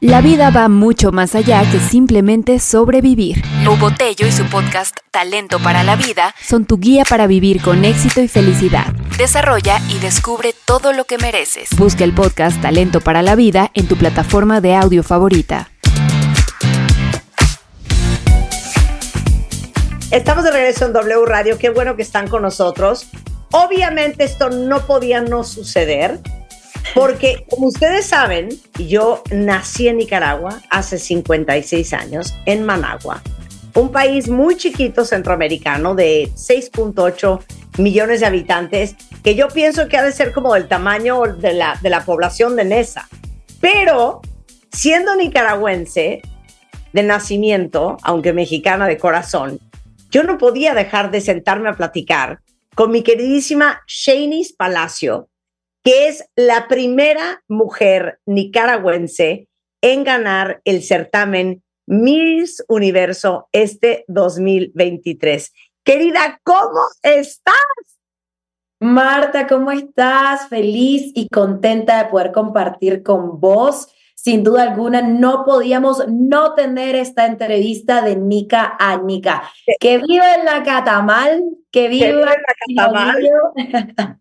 la vida va mucho más allá que simplemente sobrevivir. Botello y su podcast Talento para la Vida son tu guía para vivir con éxito y felicidad. Desarrolla y descubre todo lo que mereces. Busca el podcast Talento para la Vida en tu plataforma de audio favorita. Estamos de regreso en W Radio, qué bueno que están con nosotros. Obviamente esto no podía no suceder porque, como ustedes saben, yo nací en Nicaragua hace 56 años, en Managua, un país muy chiquito centroamericano de 6.8 millones de habitantes, que yo pienso que ha de ser como del tamaño de la, de la población de Nesa. Pero, siendo nicaragüense de nacimiento, aunque mexicana de corazón, yo no podía dejar de sentarme a platicar con mi queridísima Shanice Palacio, que es la primera mujer nicaragüense en ganar el certamen Miss Universo este 2023. Querida, ¿cómo estás? Marta, ¿cómo estás? Feliz y contenta de poder compartir con vos. Sin duda alguna, no podíamos no tener esta entrevista de Nica a Nica. Que viva en la Catamal, que viva en la Catamal.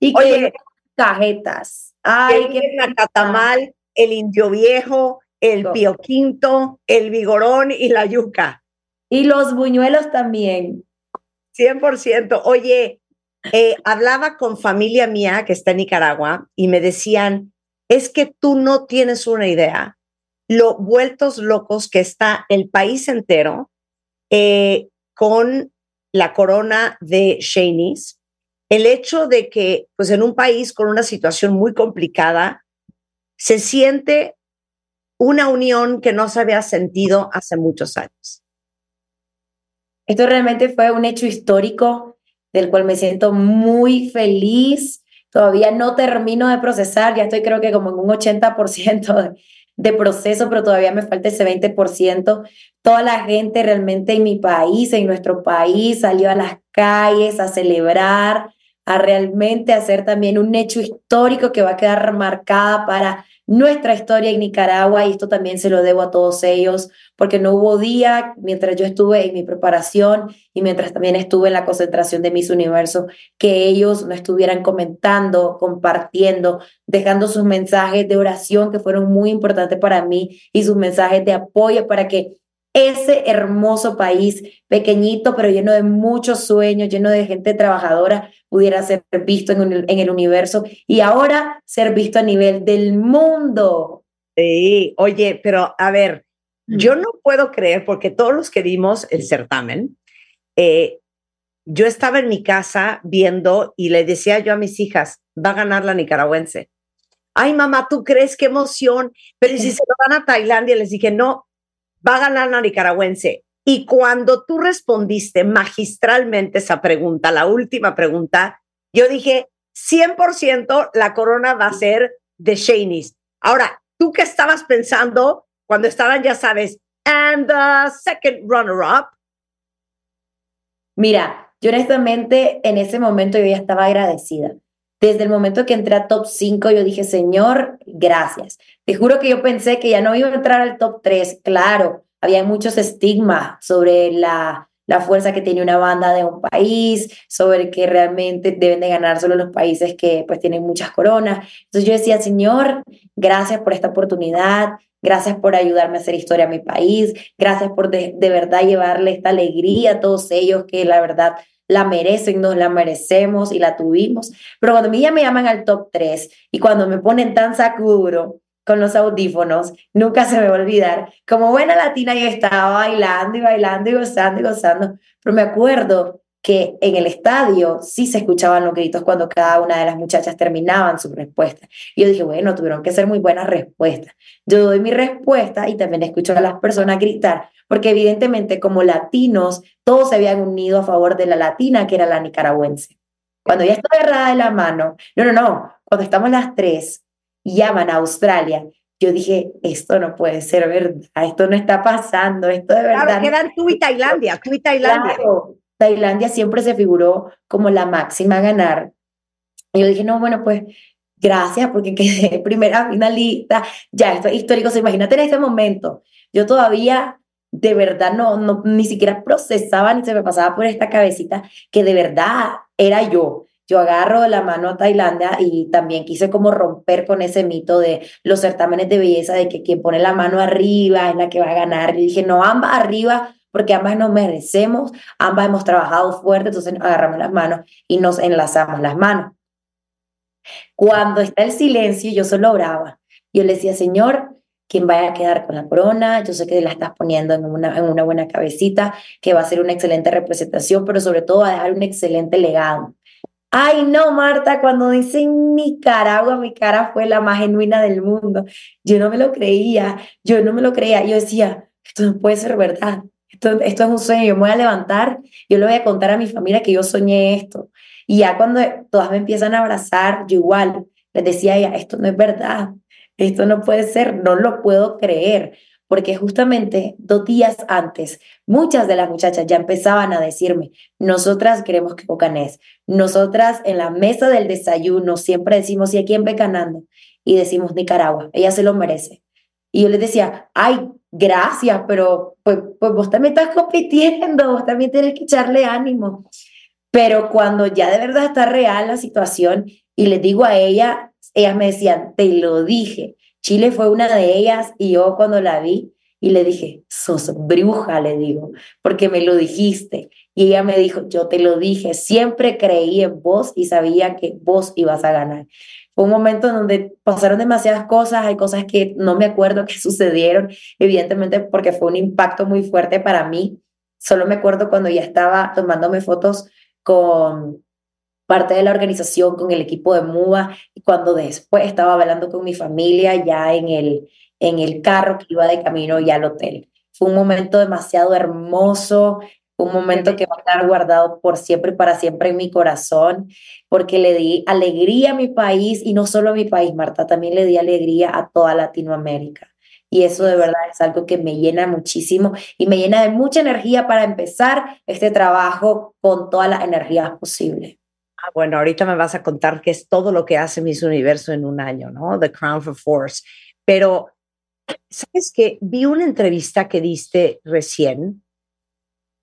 y que cajetas. Ay, que la catamal, el indio viejo, el pio quinto, el vigorón y la yuca. Y los buñuelos también. 100%. Oye, eh, hablaba con familia mía que está en Nicaragua y me decían, es que tú no tienes una idea lo vueltos locos que está el país entero eh, con la corona de Shanice el hecho de que, pues en un país con una situación muy complicada, se siente una unión que no se había sentido hace muchos años. Esto realmente fue un hecho histórico del cual me siento muy feliz. Todavía no termino de procesar, ya estoy creo que como en un 80% de, proceso, pero todavía me falta ese 20%. Toda la gente realmente en mi país, en nuestro país, salió a las calles a celebrar, a realmente hacer también un hecho histórico que va a quedar marcada para nuestra historia en Nicaragua y esto también se lo debo a todos ellos porque no hubo día mientras yo estuve en mi preparación y mientras también estuve en la concentración de Miss Universo que ellos no estuvieran comentando, compartiendo, dejando sus mensajes de oración que fueron muy importantes para mí y sus mensajes de apoyo para que ese hermoso país, pequeñito, pero lleno de muchos sueños, lleno de gente trabajadora, pudiera ser visto en, en el universo y ahora ser visto a nivel del mundo. Sí, oye, pero a ver, mm. yo no puedo creer, porque todos los que vimos el certamen, eh, yo estaba en mi casa viendo y le decía yo a mis hijas, va a ganar la nicaragüense. Ay, mamá, ¿tú crees qué emoción? Pero si se lo van a Tailandia, les dije, no, va a ganar la nicaragüense. Y cuando tú respondiste magistralmente esa pregunta, la última pregunta, yo dije, 100% la corona va a ser de Shanice. Ahora, ¿tú qué estabas pensando cuando estaban, ya sabes, and the second runner-up? Mira, yo honestamente en ese momento yo ya estaba agradecida. Desde el momento que entré a top 5, yo dije, Señor, gracias. Te juro que yo pensé que ya no iba a entrar al top 3. Claro, había muchos estigmas sobre la, la fuerza que tiene una banda de un país, sobre que realmente deben de ganar solo los países que pues tienen muchas coronas. Entonces yo decía, Señor, gracias por esta oportunidad, gracias por ayudarme a hacer historia a mi país, gracias por de, de verdad llevarle esta alegría a todos ellos que la verdad la merecen, nos la merecemos y la tuvimos. Pero cuando a mí ya me llaman al top 3 y cuando me ponen tan sacuduro con los audífonos, nunca se me va a olvidar. Como buena latina yo estaba bailando y bailando y gozando y gozando. Pero me acuerdo que en el estadio sí se escuchaban los gritos cuando cada una de las muchachas terminaban su respuesta. Y yo dije, bueno, tuvieron que ser muy buenas respuestas. Yo doy mi respuesta y también escucho a las personas gritar, porque evidentemente como latinos, todos se habían unido a favor de la latina, que era la nicaragüense. Cuando ya está agarrada de la mano, no, no, no, cuando estamos las tres, llaman a Australia. Yo dije, esto no puede ser verdad, esto no está pasando, esto de verdad. Claro, quedan tú y Tailandia, tú y Tailandia. Tailandia siempre se figuró como la máxima a ganar. Y yo dije, no, bueno, pues gracias porque quedé primera finalista, ya esto es histórico, se imagínate en este momento, yo todavía de verdad no, no, ni siquiera procesaba ni se me pasaba por esta cabecita que de verdad era yo. Yo agarro la mano a Tailandia y también quise como romper con ese mito de los certámenes de belleza, de que quien pone la mano arriba es la que va a ganar. Y dije, no, ambas arriba porque ambas nos merecemos, ambas hemos trabajado fuerte, entonces agarramos las manos y nos enlazamos las manos. Cuando está el silencio, yo solo oraba. Yo le decía, Señor, quien vaya a quedar con la corona, yo sé que la estás poniendo en una, en una buena cabecita, que va a ser una excelente representación, pero sobre todo va a dejar un excelente legado. Ay, no, Marta, cuando dicen Nicaragua, mi cara fue la más genuina del mundo. Yo no me lo creía, yo no me lo creía. Yo decía, esto no puede ser verdad. Esto, es un sueño, yo me voy a levantar, yo le voy a contar a mi familia que yo soñé esto. Y ya cuando todas me empiezan a abrazar, yo igual les decía a ella, esto no es verdad, esto no puede ser, no lo puedo creer, porque justamente dos días antes, muchas de las muchachas ya empezaban a decirme, nosotras queremos que Bocanés, nosotras en la mesa del desayuno siempre decimos, ¿y a quién ve ganando? Y decimos Nicaragua, ella se lo merece. Y yo les decía, ay, gracias, pero pues, pues vos también estás compitiendo, vos también tienes que echarle ánimo. Pero cuando ya de verdad está real la situación y les digo a ella, ellas me decían, te lo dije. Chile fue una de ellas y yo cuando la vi y le dije, sos bruja, le digo, porque me lo dijiste. Y ella me dijo, yo te lo dije, siempre creí en vos y sabía que vos ibas a ganar. Fue un momento en donde pasaron demasiadas cosas, hay cosas que no me acuerdo que sucedieron, evidentemente porque fue un impacto muy fuerte para mí. Solo me acuerdo cuando ya estaba tomándome fotos con parte de la organización, con el equipo de MUBA, y cuando después estaba hablando con mi familia ya en el, en el carro que iba de camino ya al hotel. Fue un momento demasiado hermoso, un momento que va a estar guardado por siempre y para siempre en mi corazón, porque le di alegría a mi país y no solo a mi país, Marta, también le di alegría a toda Latinoamérica. Y eso de verdad es algo que me llena muchísimo y me llena de mucha energía para empezar este trabajo con todas las energías posibles. Ah, bueno, ahorita me vas a contar qué es todo lo que hace Miss Universo en un año, ¿no? The Crown for Force. Pero, ¿sabes qué? Vi una entrevista que diste recién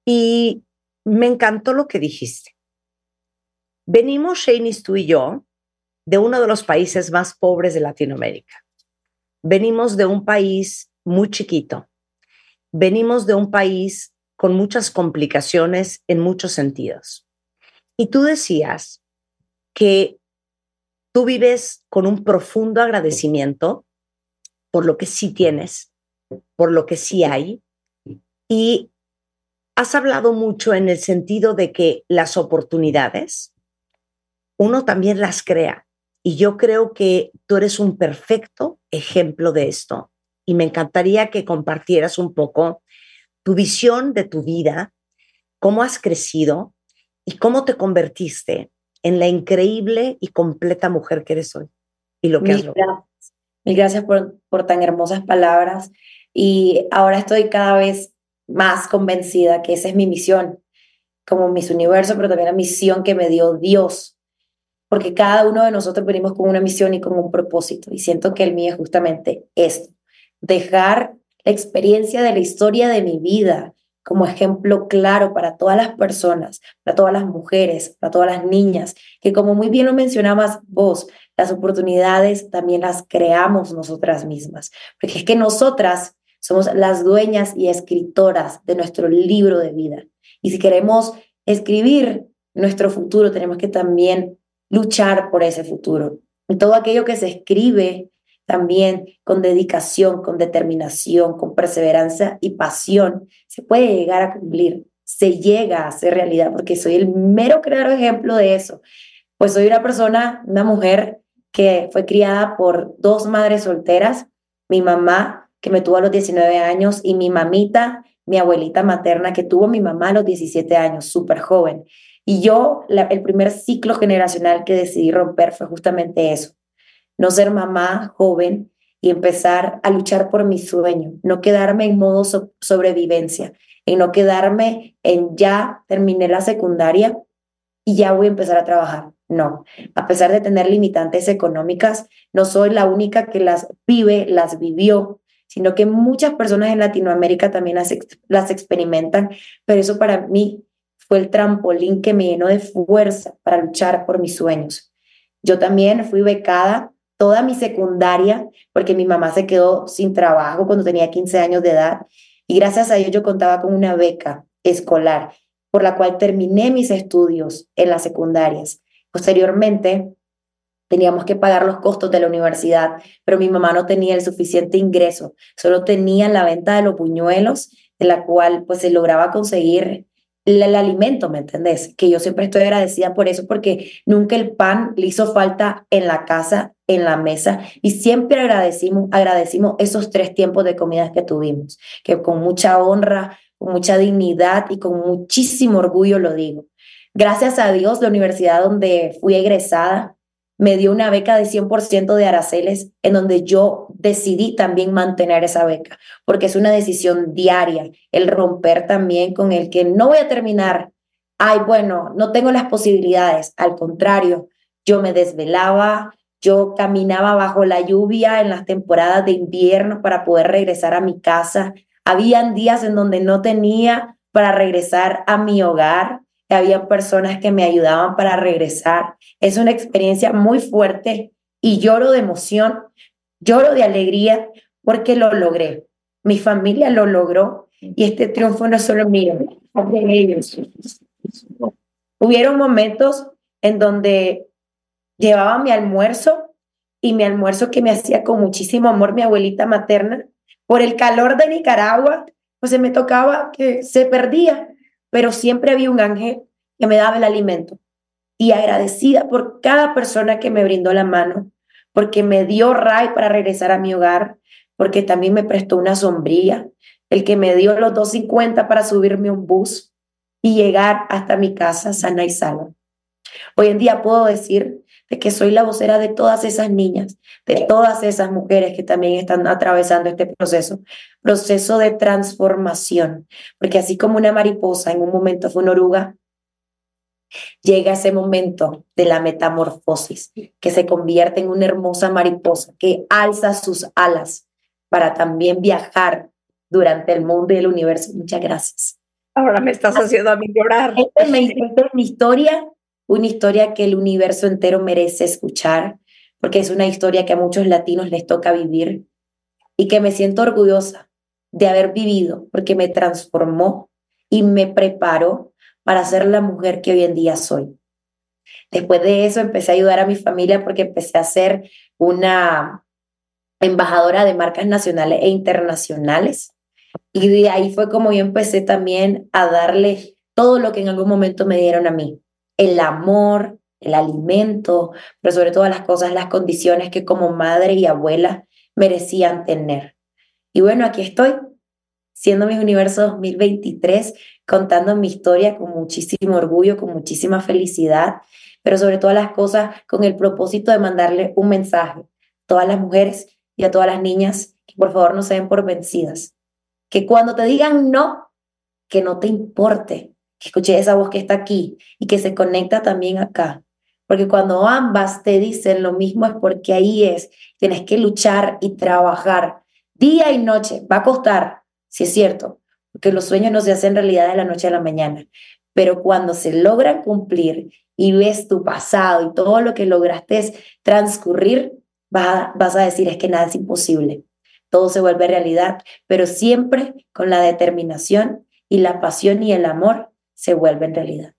y me encantó lo que dijiste. Venimos, Shanice, tú y yo, de uno de los países más pobres de Latinoamérica. Venimos de un país muy chiquito. Venimos de un país con muchas complicaciones en muchos sentidos. Y tú decías que tú vives con un profundo agradecimiento por lo que sí tienes, por lo que sí hay, y has hablado mucho en el sentido de que las oportunidades, uno también las crea. Y yo creo que tú eres un perfecto ejemplo de esto. Y me encantaría que compartieras un poco tu visión de tu vida, cómo has crecido y cómo te convertiste en la increíble y completa mujer que eres hoy y lo que has logrado. Mil gracias por, por tan hermosas palabras. Y ahora estoy cada vez más convencida que esa es mi misión como mis universo, pero también la misión que me dio Dios, porque cada uno de nosotros venimos con una misión y con un propósito, y siento que el mío es justamente esto, dejar la experiencia de la historia de mi vida como ejemplo claro para todas las personas, para todas las mujeres, para todas las niñas, que como muy bien lo mencionabas vos, las oportunidades también las creamos nosotras mismas, porque es que nosotras somos las dueñas y escritoras de nuestro libro de vida. Y si queremos escribir nuestro futuro, tenemos que también luchar por ese futuro. Y todo aquello que se escribe también con dedicación, con determinación, con perseverancia y pasión, se puede llegar a cumplir se llega a hacer realidad, porque soy el mero claro ejemplo de eso. Pues soy una persona, una mujer que fue criada por dos madres solteras, mi mamá, que me tuvo a los 19 años, y mi mamita, mi abuelita materna, que tuvo mi mamá a los 17 años, súper joven. Y yo, el primer ciclo generacional que decidí romper fue justamente eso, no ser mamá joven y empezar a luchar por mi sueño, no quedarme en modo sobrevivencia, y no quedarme en ya terminé la secundaria y ya voy a empezar a trabajar. No, a pesar de tener limitantes económicas, no soy la única que las vive, las vivió, sino que muchas personas en Latinoamérica también las experimentan, pero eso para mí fue el trampolín que me llenó de fuerza para luchar por mis sueños. Yo también fui becada toda mi secundaria porque mi mamá se quedó sin trabajo cuando tenía 15 años de edad y gracias a ello yo contaba con una beca escolar por la cual terminé mis estudios en las secundarias. Posteriormente, teníamos que pagar los costos de la universidad, pero mi mamá no tenía el suficiente ingreso, solo tenía la venta de los buñuelos, de la cual pues se lograba conseguir el, alimento, ¿me entendés? Que yo siempre estoy agradecida por eso, porque nunca el pan le hizo falta en la casa, en la mesa, y siempre agradecimos, agradecimos esos tres tiempos de comidas que tuvimos, que con mucha honra, con mucha dignidad y con muchísimo orgullo lo digo. Gracias a Dios, la universidad donde fui egresada me dio una beca de 100% de araceles, en donde yo decidí también mantener esa beca, porque es una decisión diaria, el romper también con el que no voy a terminar, ay, bueno, no tengo las posibilidades, al contrario, yo me desvelaba, yo caminaba bajo la lluvia en las temporadas de invierno para poder regresar a mi casa, habían días en donde no tenía para regresar a mi hogar, había personas que me ayudaban para regresar. Es una experiencia muy fuerte y lloro de emoción, lloro de alegría porque lo logré. Mi familia lo logró y este triunfo no es solo mío, es ellos. Hubieron momentos en donde llevaba mi almuerzo y mi almuerzo que me hacía con muchísimo amor mi abuelita materna, por el calor de Nicaragua, pues se me tocaba que se perdía pero siempre había un ángel que me daba el alimento. Y agradecida por cada persona que me brindó la mano, porque me dio ray para regresar a mi hogar, porque también me prestó una sombrilla, el que me dio los 2.50 para subirme un bus y llegar hasta mi casa sana y salva. Hoy en día puedo decir de que soy la vocera de todas esas niñas, de todas esas mujeres que también están atravesando este proceso, proceso de transformación, porque así como una mariposa en un momento fue una oruga, llega ese momento de la metamorfosis, que se convierte en una hermosa mariposa que alza sus alas para también viajar durante el mundo y el universo. Muchas gracias. Ahora me estás haciendo a mí llorar. Esta es mi historia una historia que el universo entero merece escuchar, porque es una historia que a muchos latinos les toca vivir y que me siento orgullosa de haber vivido, porque me transformó y me preparó para ser la mujer que hoy en día soy. Después de eso empecé a ayudar a mi familia porque empecé a ser una embajadora de marcas nacionales e internacionales. Y de ahí fue como yo empecé también a darle todo lo que en algún momento me dieron a mí el amor, el alimento, pero sobre todas las cosas, las condiciones que como madre y abuela merecían tener. Y bueno, aquí estoy, siendo mi universo 2023, contando mi historia con muchísimo orgullo, con muchísima felicidad, pero sobre todas las cosas con el propósito de mandarle un mensaje a todas las mujeres y a todas las niñas que por favor no se den por vencidas. Que cuando te digan no, que no te importe, que escuché esa voz que está aquí y que se conecta también acá. Porque cuando ambas te dicen lo mismo es porque ahí es, tienes que luchar y trabajar día y noche. Va a costar, si es cierto, porque los sueños no se hacen realidad de la noche a la mañana. Pero cuando se logran cumplir y ves tu pasado y todo lo que lograste transcurrir, vas a decir es que nada es imposible. Todo se vuelve realidad, pero siempre con la determinación y la pasión y el amor se vuelve en realidad.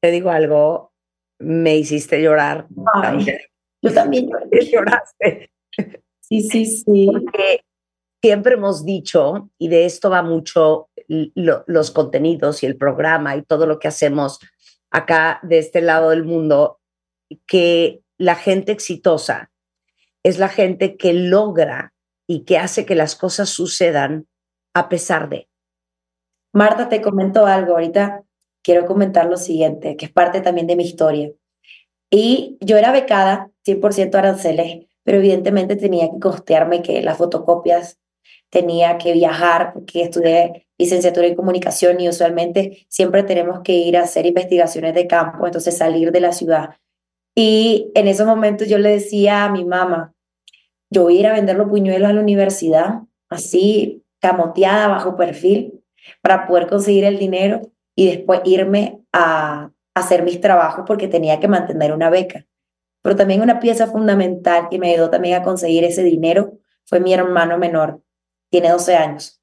Te digo algo, me hiciste llorar. Yo también lloraste. Sí, sí, sí. Porque siempre hemos dicho, y de esto va mucho los contenidos y el programa y todo lo que hacemos acá de este lado del mundo, que la gente exitosa es la gente que logra y que hace que las cosas sucedan a pesar de. Marta, te comento algo. Ahorita quiero comentar lo siguiente, que es parte también de mi historia. Y yo era becada, 100% aranceles, pero evidentemente tenía que costearme que las fotocopias, tenía que viajar, porque estudié licenciatura en comunicación y usualmente siempre tenemos que ir a hacer investigaciones de campo, entonces salir de la ciudad. Y en esos momentos yo le decía a mi mamá, yo voy a ir a vender los puñuelos a la universidad, así camoteada, bajo perfil, para poder conseguir el dinero y después irme a, hacer mis trabajos porque tenía que mantener una beca. Pero también una pieza fundamental que me ayudó también a conseguir ese dinero fue mi hermano menor, tiene 12 años.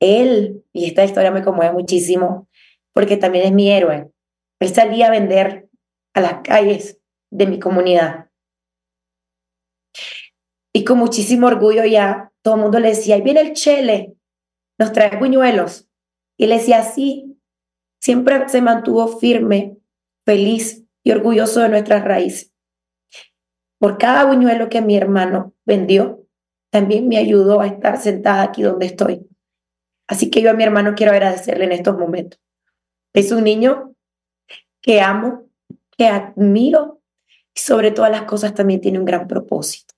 Él, y esta historia me conmueve muchísimo, porque también es mi héroe. Él salía a vender a las calles de mi comunidad. Y con muchísimo orgullo ya, todo el mundo le decía, ahí viene el chele, nos trae puñuelos. Y le decía, sí, siempre se mantuvo firme, feliz y orgulloso de nuestras raíces. Por cada buñuelo que mi hermano vendió, también me ayudó a estar sentada aquí donde estoy. Así que yo a mi hermano quiero agradecerle en estos momentos. Es un niño que amo, que admiro y sobre todas las cosas también tiene un gran propósito.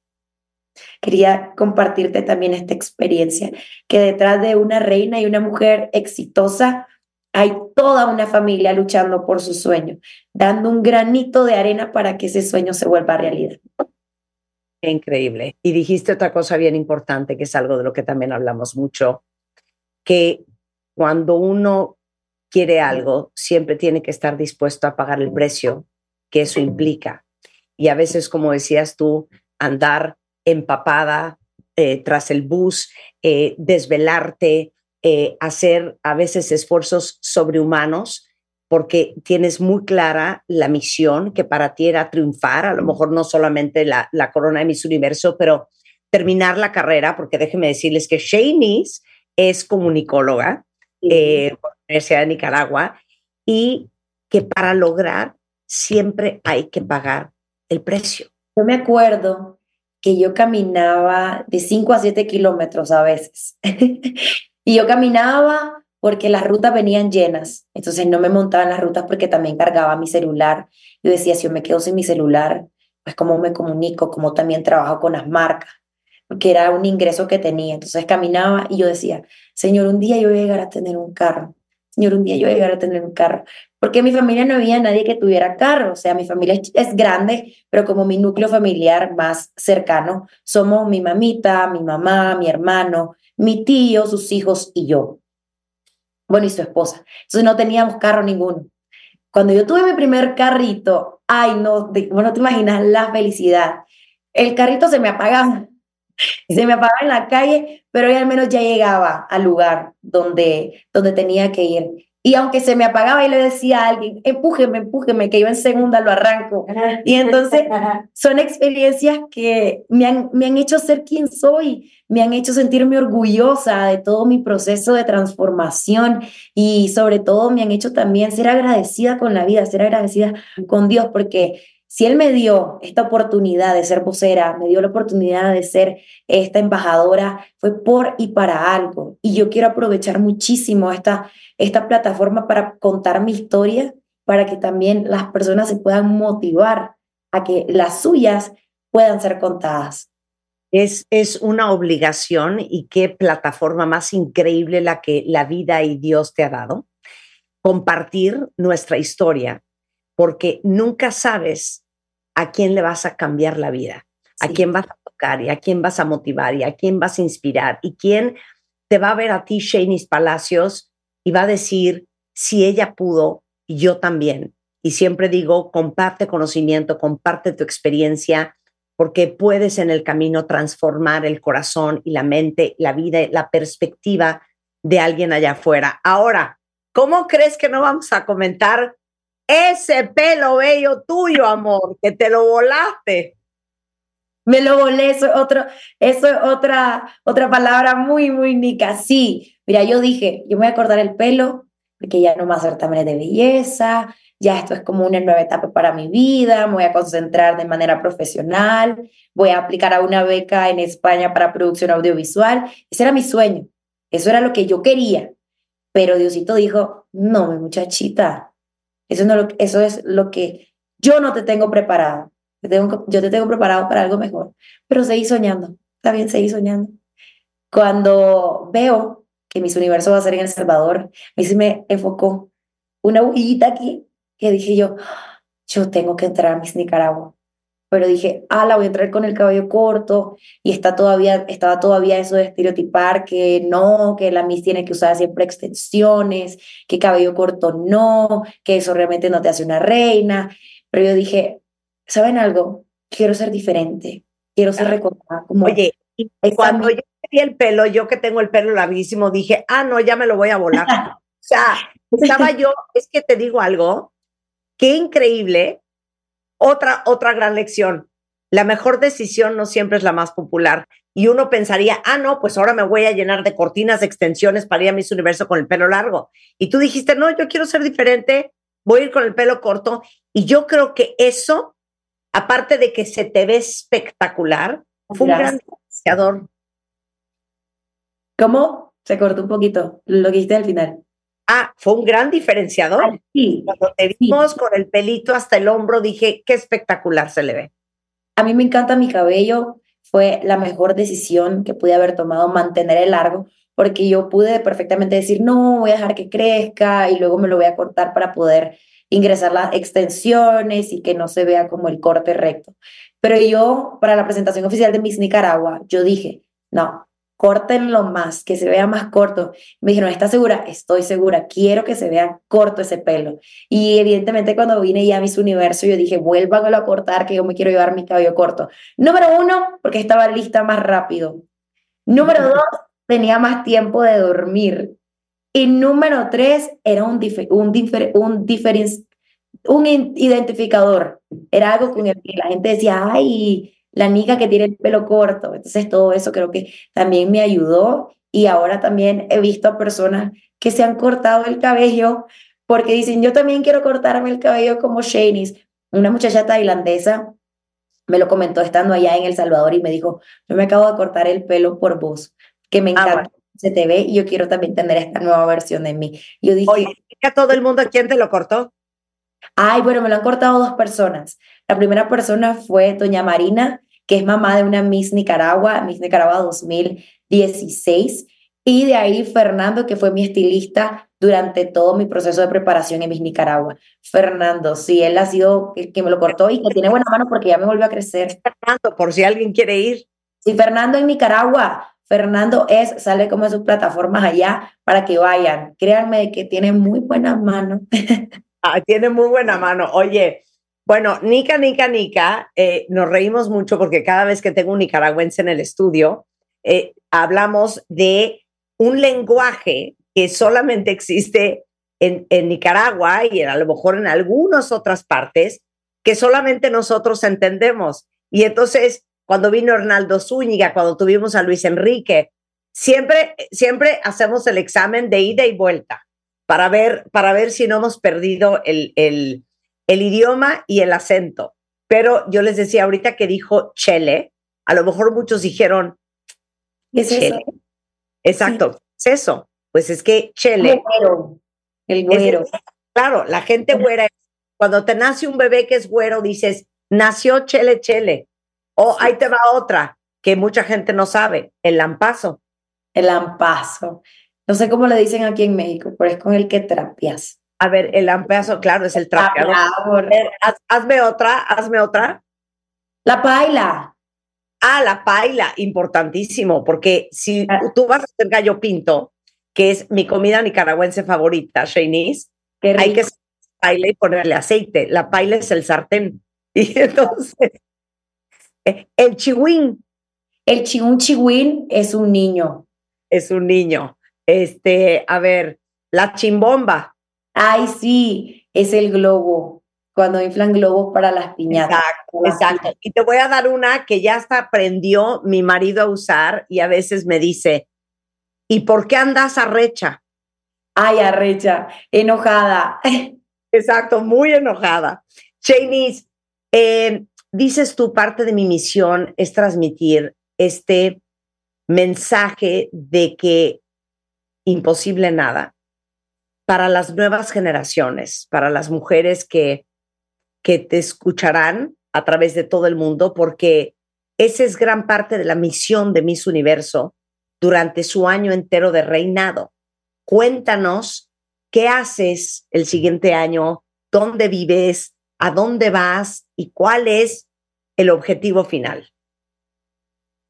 Quería compartirte también esta experiencia, que detrás de una reina y una mujer exitosa hay toda una familia luchando por su sueño, dando un granito de arena para que ese sueño se vuelva realidad. Increíble. Y dijiste otra cosa bien importante, que es algo de lo que también hablamos mucho, que cuando uno quiere algo, siempre tiene que estar dispuesto a pagar el precio que eso implica. Y a veces, como decías tú, andar empapada eh, tras el bus, eh, desvelarte, eh, hacer a veces esfuerzos sobrehumanos porque tienes muy clara la misión que para ti era triunfar, a lo mejor no solamente la, la corona de Miss Universo, pero terminar la carrera, porque déjenme decirles que Shanice es comunicóloga eh, por la Universidad de Nicaragua y que para lograr siempre hay que pagar el precio. Yo me acuerdo que yo caminaba de 5 a 7 kilómetros a veces. y yo caminaba porque las rutas venían llenas. Entonces no me montaba en las rutas porque también cargaba mi celular. Yo decía, si yo me quedo sin mi celular, pues cómo me comunico, cómo también trabajo con las marcas, porque era un ingreso que tenía. Entonces caminaba y yo decía, Señor, un día yo voy a llegar a tener un carro. Señor, un día yo voy a llegar a tener un carro. Porque en mi familia no había nadie que tuviera carro. O sea, mi familia es grande, pero como mi núcleo familiar más cercano, somos mi mamita, mi mamá, mi hermano, mi tío, sus hijos y yo. Bueno, y su esposa. Entonces no teníamos carro ninguno. Cuando yo tuve mi primer carrito, ay, no, bueno, te imaginas la felicidad. El carrito se me apagaba. Se me apagaba en la calle, pero ya al menos ya llegaba al lugar donde, donde tenía que ir. Y aunque se me apagaba y le decía a alguien, empújeme, empújeme, que yo en segunda lo arranco. Y entonces son experiencias que me han, me han hecho ser quien soy, me han hecho sentirme orgullosa de todo mi proceso de transformación y sobre todo me han hecho también ser agradecida con la vida, ser agradecida con Dios, porque si Él me dio esta oportunidad de ser vocera, me dio la oportunidad de ser esta embajadora, fue por y para algo. Y yo quiero aprovechar muchísimo esta, esta plataforma para contar mi historia, para que también las personas se puedan motivar a que las suyas puedan ser contadas. Es, es una obligación y qué plataforma más increíble la que la vida y Dios te ha dado. Compartir nuestra historia porque nunca sabes a quién le vas a cambiar la vida, a quién vas a tocar y a quién vas a motivar y a quién vas a inspirar y quién te va a ver a ti, Shanice Palacios, y va a decir, si ella pudo, yo también. Y siempre digo, comparte conocimiento, comparte tu experiencia, porque puedes en el camino transformar el corazón y la mente, la vida, la perspectiva de alguien allá afuera. Ahora, ¿cómo crees que no vamos a comentar ese pelo bello tuyo, amor, que te lo volaste. Me lo volé, eso es, otro, eso es otra, otra palabra muy, muy nica. Sí, Mira, yo dije, yo me voy a cortar el pelo porque ya no me hacer de belleza, ya esto es como una nueva etapa para mi vida, me voy a concentrar de manera profesional, voy a aplicar a una beca en España para producción audiovisual. Ese era mi sueño, eso era lo que yo quería. Pero Diosito dijo, no, mi muchachita, eso, no, eso es lo que yo no te tengo preparado. yo te tengo preparado para algo mejor. Pero seguí soñando, bien, seguí soñando. Cuando veo que mis universo va a ser en El Salvador, a mí se me enfocó una agujita aquí que dije yo, yo tengo que entrar a Miss Nicaragua. Pero dije, ah, la voy a entrar con el cabello corto y está todavía, estaba todavía eso de estereotipar que no, que la Miss tiene que usar siempre extensiones, que cabello corto no, que eso realmente no te hace una reina. Pero yo dije, ¿saben algo? Quiero ser diferente, quiero ser recordada como... Oye, y cuando yo vi el pelo, yo que tengo el pelo larguísimo, dije, ah, no, ya me lo voy a volar. o sea, estaba yo, es que te digo algo, Qué increíble. Otra, otra gran lección. La mejor decisión no siempre es la más popular. Y uno pensaría, ah, no, pues ahora me voy a llenar de cortinas, de extensiones para ir a Miss Universo con el pelo largo. Y tú dijiste, no, yo quiero ser diferente, voy a ir con el pelo corto. Y yo creo que eso, aparte de que se te ve espectacular, fue un gran diferenciador. ¿Cómo? Se cortó un poquito lo que dijiste al final. Ah, fue un gran diferenciador. sí, Cuando te vimos con el pelito hasta el hombro, dije, qué espectacular se le ve. A mí me encanta mi cabello. Fue la mejor decisión que pude haber tomado, mantener el largo, porque yo pude perfectamente decir, no, voy a dejar que crezca y luego me lo voy a cortar para poder ingresar las extensiones y que no se vea como el corte recto. Pero yo, para la presentación oficial de Miss Nicaragua, yo dije, no, córtenlo más, que se vea más corto. Me dijeron, ¿estás segura? Estoy segura, quiero que se vea corto ese pelo. Y evidentemente cuando vine ya a Miss Universo, yo dije, vuélvanlo a cortar, que yo me quiero llevar mi cabello corto. Número uno, porque estaba lista más rápido. Número dos, tenía más tiempo de dormir. Y número tres, era un, un, un, un identificador. Era algo con el que la gente decía, ay, la niña que tiene el pelo corto. Entonces todo eso creo que también me ayudó y ahora también he visto a personas que se han cortado el cabello porque dicen, yo también quiero cortarme el cabello como Shanice. Una muchacha tailandesa me lo comentó estando allá en El Salvador y me dijo, yo me acabo de cortar el pelo por vos, que me ah, encanta. Se te ve y yo quiero también tener esta nueva versión de mí. Yo dije, Oye, a todo el mundo quién te lo cortó. Ay, bueno, me lo han cortado dos personas. La primera persona fue doña Marina, que es mamá de una Miss Nicaragua, Miss Nicaragua 2016. Y de ahí Fernando, que fue mi estilista durante todo mi proceso de preparación en Miss Nicaragua. Fernando, sí, él ha sido el que me lo cortó y que tiene buena mano porque ya me volvió a crecer. Fernando, por si alguien quiere ir. Sí, Fernando en Nicaragua. Fernando es, sale como de sus plataformas allá para que vayan. Créanme que tiene muy buena mano. Ah, tiene muy buena mano. Oye, bueno, Nica, Nica, Nica, eh, nos reímos mucho porque cada vez que tengo un nicaragüense en el estudio, eh, hablamos de un lenguaje que solamente existe en, en Nicaragua y a lo mejor en algunas otras partes que solamente nosotros entendemos. Y entonces, cuando vino Hernaldo Zúñiga, cuando tuvimos a Luis Enrique, siempre, siempre hacemos el examen de ida y vuelta para ver, para ver si no hemos perdido el, el idioma y el acento. Pero yo les decía ahorita que dijo chele, a lo mejor muchos dijeron, ¿Es chele? Exacto, es eso. Pues es que chele. El güero. claro, la gente güera, cuando te nace un bebé que es güero, dices, nació chele chele. O ahí te va otra, que mucha gente no sabe, el lampazo. El lampazo. No sé cómo le dicen aquí en México, pero es con el que trapeas. A ver, el lampazo, claro, es el trapeador. hazme otra, hazme otra. La paila. Ah, la paila, importantísimo, porque si ah. tú vas a hacer gallo pinto, que es mi comida nicaragüense favorita, Shanice, hay que paila y ponerle aceite. La paila es el sartén. Y entonces, eh, el chihuín. El chihuín chihuín es un niño. Es un niño. Este, a ver, la chimbomba. Ay, sí, es el globo, cuando inflan globos para las piñatas. Exacto, exacto. Y te voy a dar una que ya hasta aprendió mi marido a usar y a veces me dice, ¿Y por qué andas arrecha? Ay, arrecha, enojada. Exacto, muy enojada. Janice, eh, dices tú, parte de mi misión es transmitir este mensaje de que imposible nada para las nuevas generaciones, para las mujeres que, que te escucharán a través de todo el mundo, porque esa es gran parte de la misión de Miss Universo durante su año entero de reinado. Cuéntanos qué haces el siguiente año, dónde vives, a dónde vas y cuál es el objetivo final.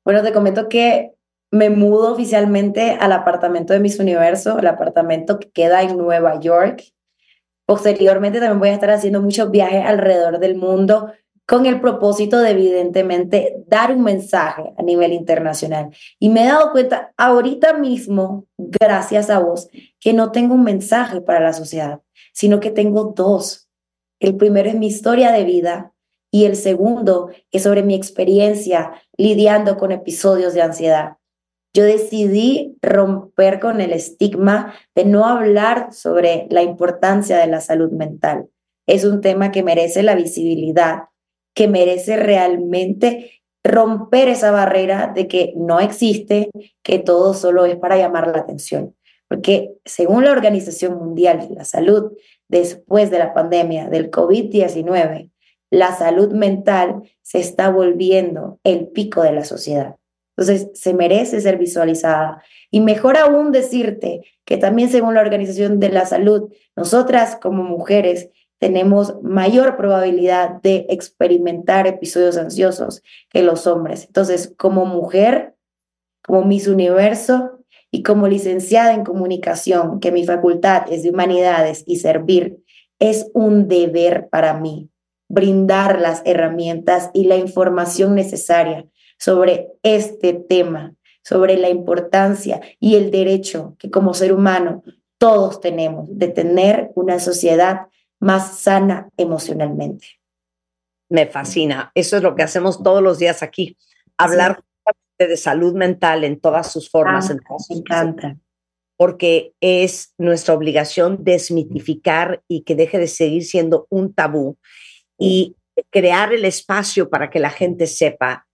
Bueno, te comento que me mudo oficialmente al apartamento de Miss Universo, el apartamento que queda en Nueva York. Posteriormente también voy a estar haciendo muchos viajes alrededor del mundo con el propósito de evidentemente dar un mensaje a nivel internacional. Y me he dado cuenta ahorita mismo, gracias a vos, que no tengo un mensaje para la sociedad, sino que tengo dos. El primero es mi historia de vida y el segundo es sobre mi experiencia lidiando con episodios de ansiedad. Yo decidí romper con el estigma de no hablar sobre la importancia de la salud mental. Es un tema que merece la visibilidad que merece realmente romper esa barrera de que no existe, que todo solo es para llamar la atención. Porque según la Organización Mundial de la Salud, después de la pandemia del COVID-19, la salud mental se está volviendo el pico de la sociedad. Entonces, se merece ser visualizada. Y mejor aún decirte que también según la Organización de la Salud, nosotras como mujeres tenemos mayor probabilidad de experimentar episodios ansiosos que los hombres. Entonces, como mujer, como Miss Universo y como licenciada en comunicación, que mi facultad es de humanidades y servir, es un deber para mí brindar las herramientas y la información necesaria sobre este tema, sobre la importancia y el derecho que como ser humano todos tenemos de tener una sociedad más sana emocionalmente. Me fascina. Eso es lo que hacemos todos los días aquí. Hablar de salud mental en todas sus formas. me encanta. Porque es nuestra obligación desmitificar y que deje de seguir siendo un tabú y crear el espacio para que la gente sepa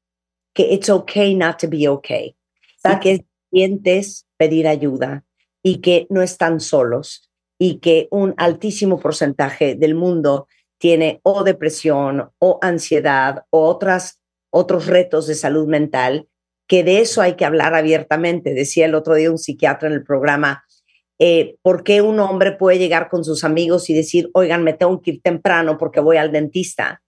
que it's okay not to be okay. Y que sientes pedir ayuda y que no están solos y que un altísimo porcentaje del mundo tiene o depresión o ansiedad o otras, otros retos de salud mental, que de eso hay que hablar abiertamente. Decía el otro día un psiquiatra en el programa, eh, ¿por qué un hombre puede llegar con sus amigos y decir, oigan, me tengo que ir temprano porque voy al dentista?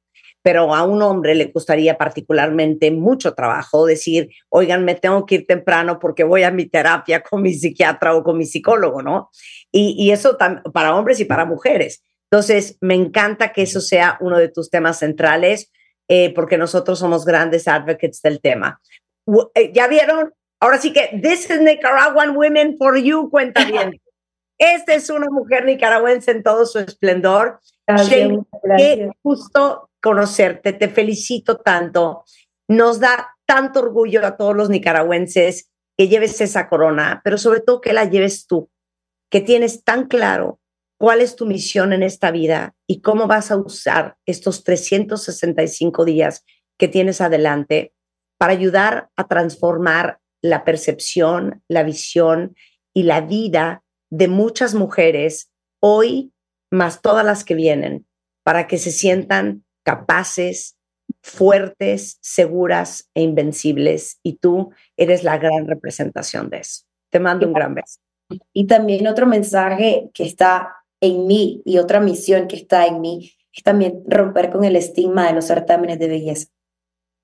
Pero a un hombre le costaría particularmente mucho trabajo decir, oigan, me tengo que ir temprano porque voy a mi terapia con mi psiquiatra o con mi psicólogo, ¿no? Y, eso para hombres y para mujeres. Entonces, me encanta que eso sea uno de tus temas centrales, eh, porque nosotros somos grandes advocates del tema. Eh, ¿Ya vieron? Ahora sí que, this is Nicaraguan Women for You, cuenta bien. Esta es una mujer nicaragüense en todo su esplendor. Gracias, Qué justo conocerte, te felicito tanto. Nos da tanto orgullo a todos los nicaragüenses que lleves esa corona, pero sobre todo que la lleves tú, que tienes tan claro cuál es tu misión en esta vida y cómo vas a usar estos 365 días que tienes adelante para ayudar a transformar la percepción, la visión y la vida de muchas mujeres hoy, más todas las que vienen, para que se sientan capaces, fuertes, seguras e invencibles. Y tú eres la gran representación de eso. Te mando un gran beso. Y también otro mensaje que está en mí y otra misión que está en mí es también romper con el estigma de los certámenes de belleza.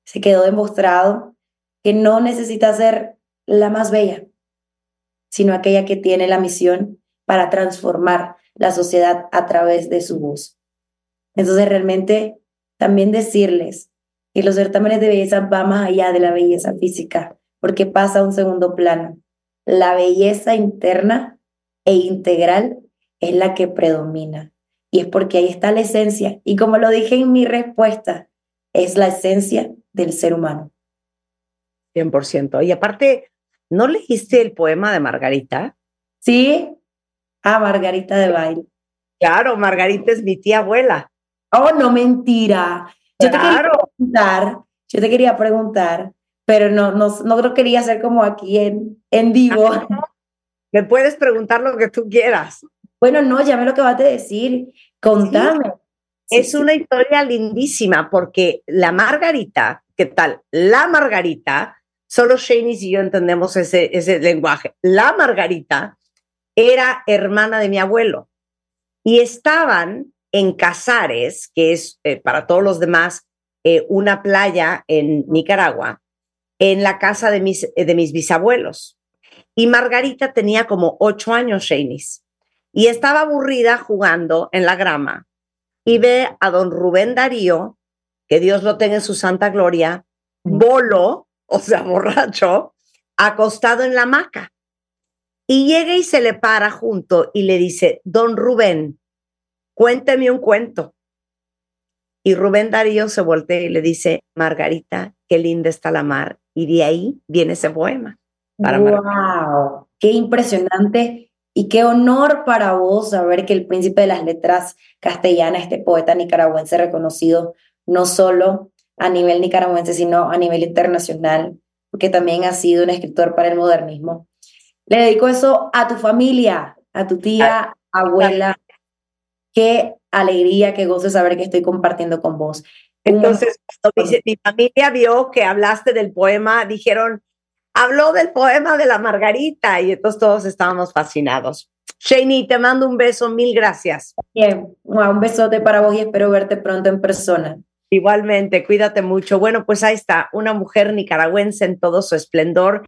Se quedó demostrado que no necesita ser la más bella, sino aquella que tiene la misión para transformar la sociedad a través de su voz. Entonces realmente también decirles que los certámenes de belleza van más allá de la belleza física, porque pasa a un segundo plano. La belleza interna e integral es la que predomina. Y es porque ahí está la esencia. Y como lo dije en mi respuesta, es la esencia del ser humano. 100%. Y aparte, ¿no leíste el poema de Margarita? Sí, a Margarita de Baile. Claro, Margarita es mi tía abuela. Oh, no, mentira. Yo te quería preguntar, yo te quería preguntar, pero no, no, no lo quería hacer como aquí en, en vivo. Me puedes preguntar lo que tú quieras. Bueno, no, ya me lo que vas a decir. Contame. es una historia lindísima porque la Margarita, ¿qué tal? La Margarita, solo Shanice y yo entendemos ese, ese lenguaje. La Margarita era hermana de mi abuelo y estaban en Casares, que es eh, para todos los demás eh, una playa en Nicaragua, en la casa de mis, eh, de mis bisabuelos. Y Margarita tenía como ocho años, Shanice, y estaba aburrida jugando en la grama y ve a don Rubén Darío, que Dios lo tenga en su santa gloria, bolo, o sea, borracho, acostado en la hamaca. Y llega y se le para junto y le dice, don Rubén, cuénteme un cuento. Y Rubén Darío se voltea y le dice, Margarita, qué linda está la mar. Y de ahí viene ese poema. Para ¡Wow! ¡Qué impresionante! Y qué honor para vos saber que el príncipe de las letras castellanas, este poeta nicaragüense reconocido no solo a nivel nicaragüense, sino a nivel internacional, porque también ha sido un escritor para el modernismo. Le dedico eso a tu familia, a tu tía, abuela, qué alegría, qué gozo saber que estoy compartiendo con vos. Entonces, mi familia vio que hablaste del poema, dijeron, habló del poema de la Margarita y entonces todos estábamos fascinados. Shani, te mando un beso, mil gracias. Bien, un besote para vos y espero verte pronto en persona. Igualmente, cuídate mucho. Bueno, pues ahí está, una mujer nicaragüense en todo su esplendor.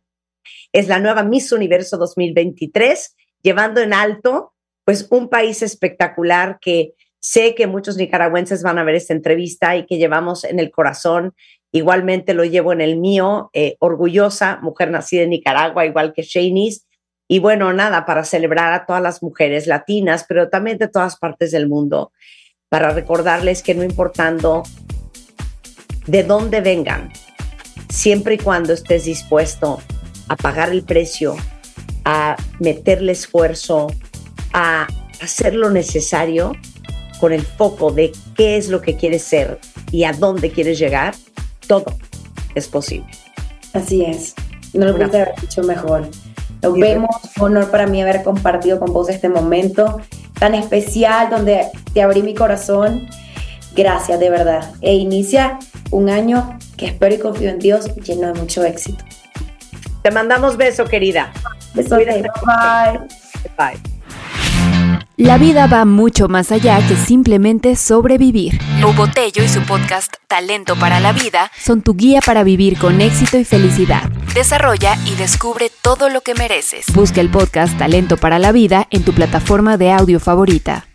Es la nueva Miss Universo 2023, llevando en alto pues un país espectacular que sé que muchos nicaragüenses van a ver esta entrevista y que llevamos en el corazón. Igualmente lo llevo en el mío, eh, orgullosa, mujer nacida en Nicaragua, igual que Shanice. Y bueno, nada, para celebrar a todas las mujeres latinas, pero también de todas partes del mundo, para recordarles que no importando de dónde vengan, siempre y cuando estés dispuesto a pagar el precio, a meterle esfuerzo, a hacer lo necesario con el foco de qué es lo que quieres ser y a dónde quieres llegar, todo es posible. Así es. No lo pude haber dicho mejor. Nos vemos. Honor para mí haber compartido con vos este momento tan especial donde te abrí mi corazón. Gracias, de verdad. E inicia un año que espero y confío en Dios lleno de mucho éxito. Te mandamos beso, querida. Beso. Bye. Bye. La vida va mucho más allá que simplemente sobrevivir. Lu Botello y su podcast Talento para la Vida son tu guía para vivir con éxito y felicidad. Desarrolla y descubre todo lo que mereces. Busca el podcast Talento para la Vida en tu plataforma de audio favorita.